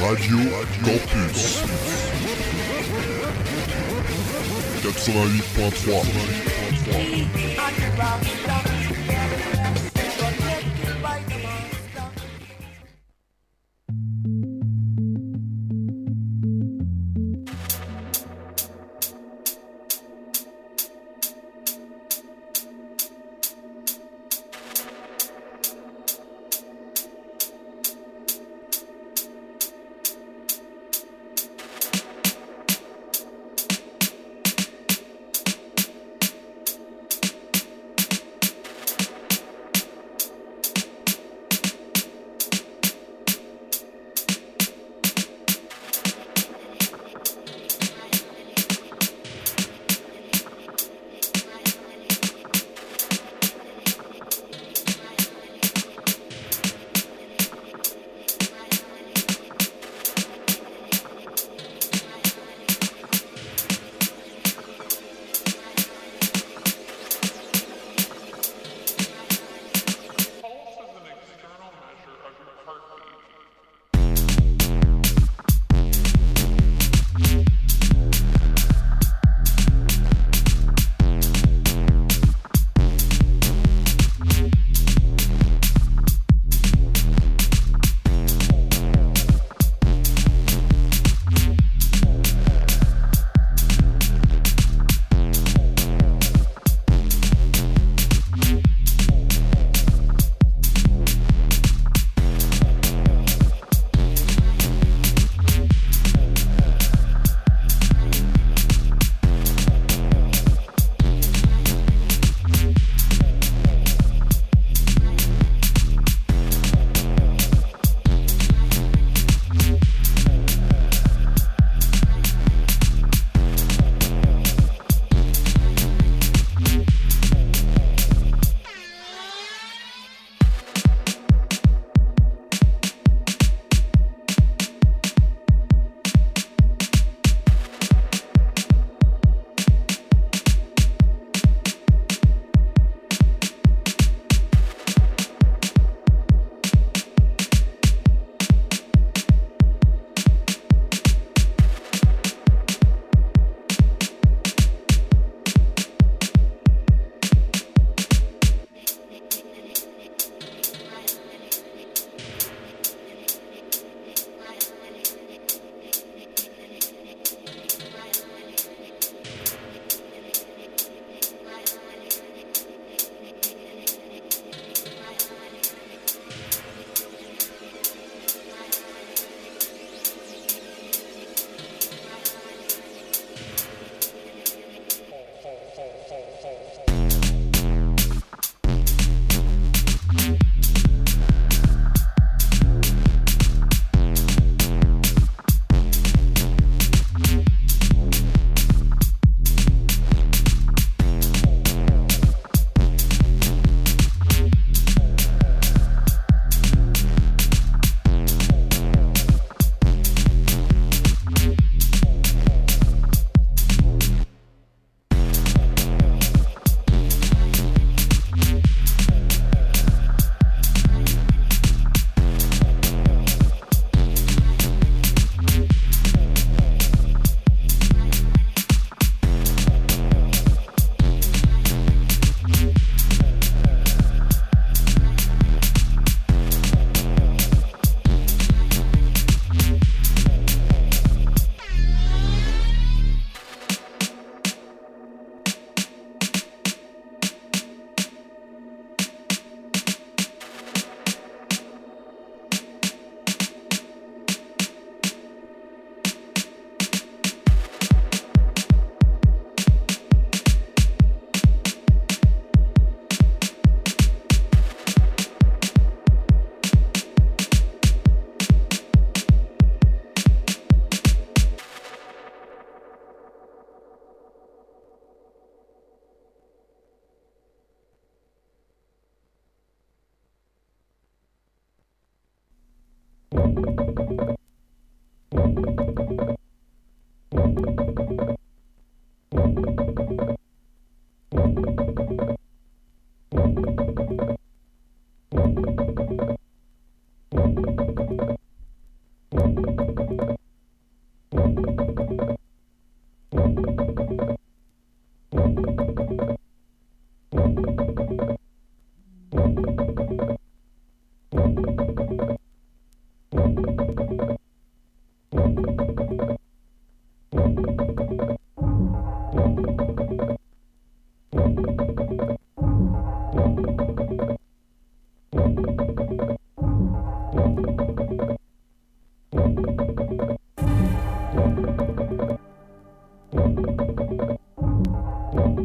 Radio Campus. 88.3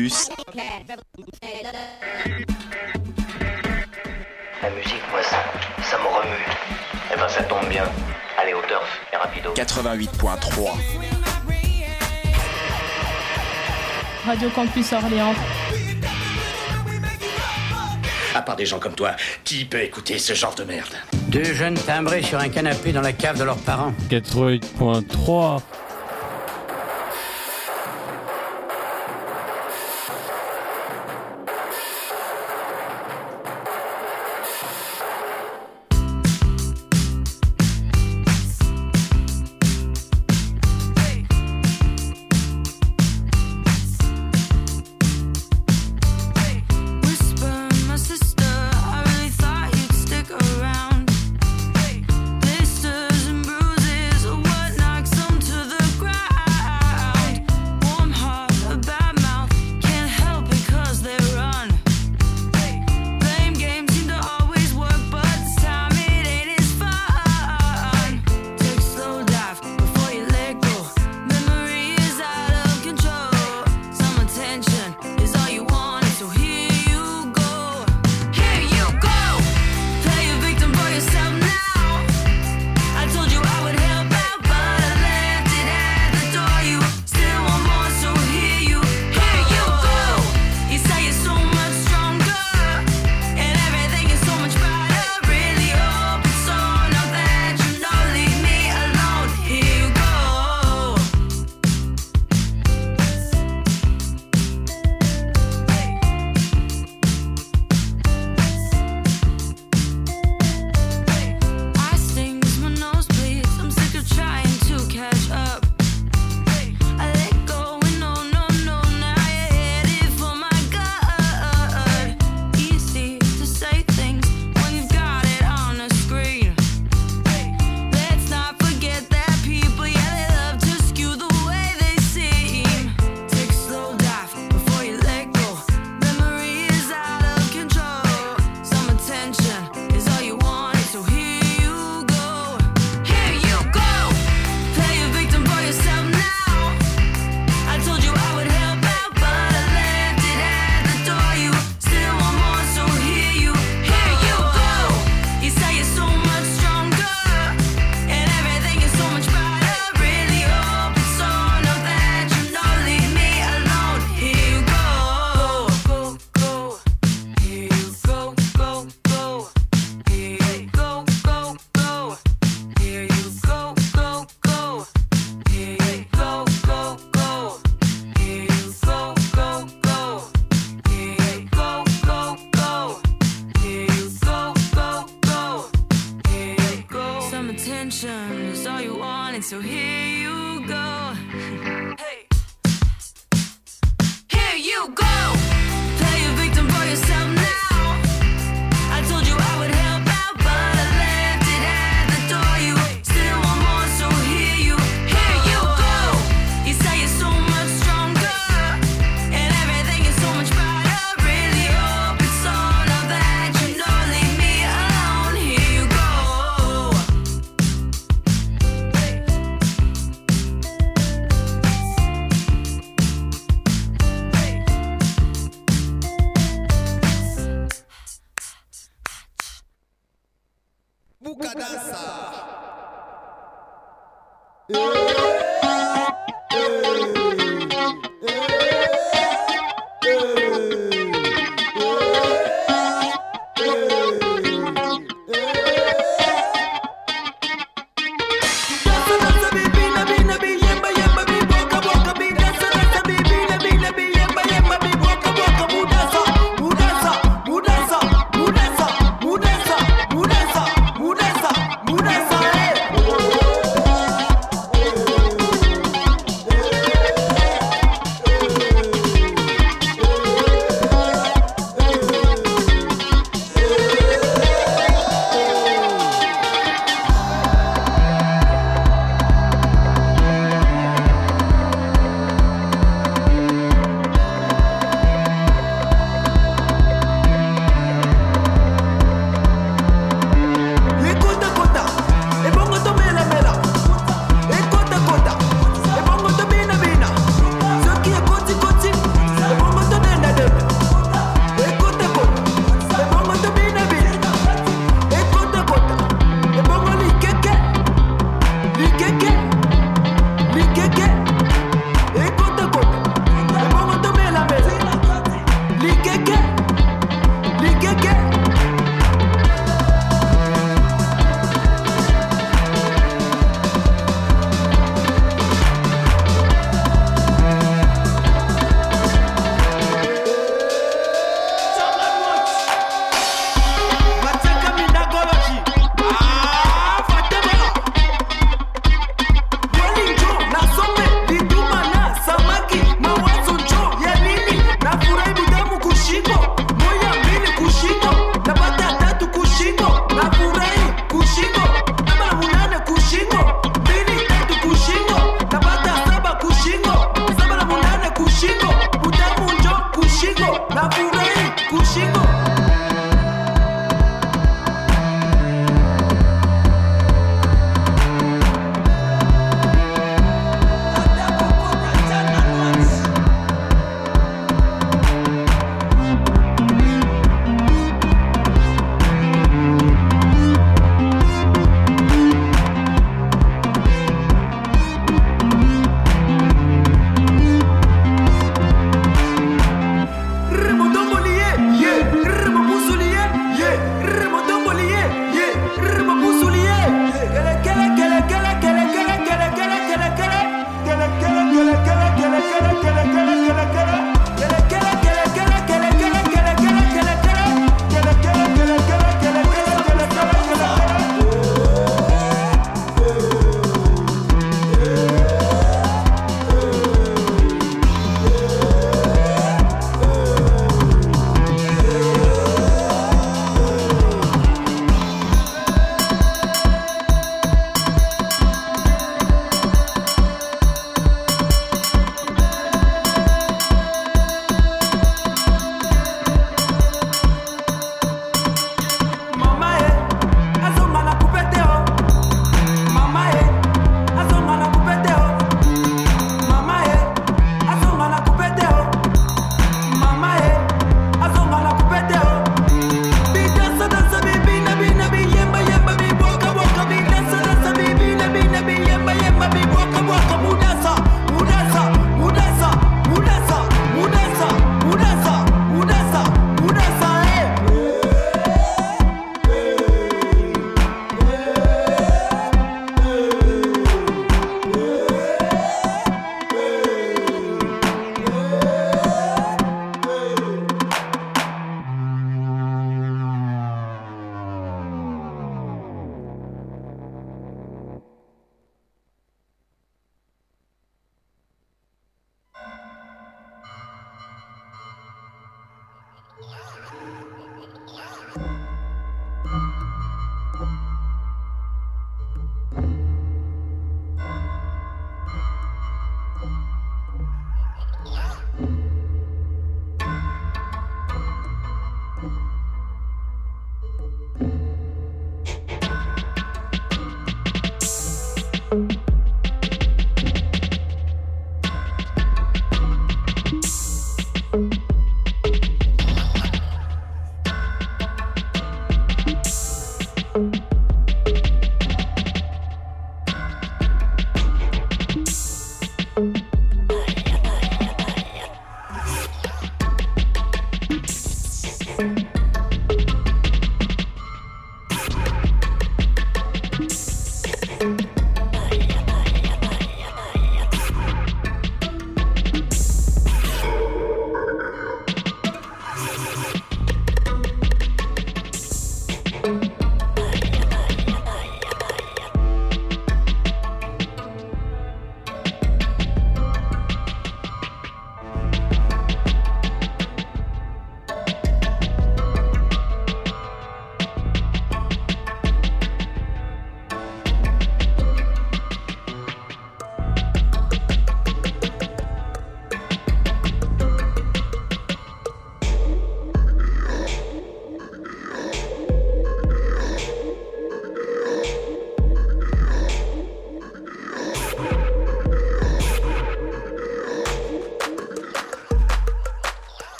Campus. La musique, moi, ça, ça me remue. Eh ben, ça tombe bien. Allez, au turf, et rapido. 88.3. Radio Campus Orléans. À part des gens comme toi, qui peut écouter ce genre de merde? Deux jeunes timbrés sur un canapé dans la cave de leurs parents. 88.3.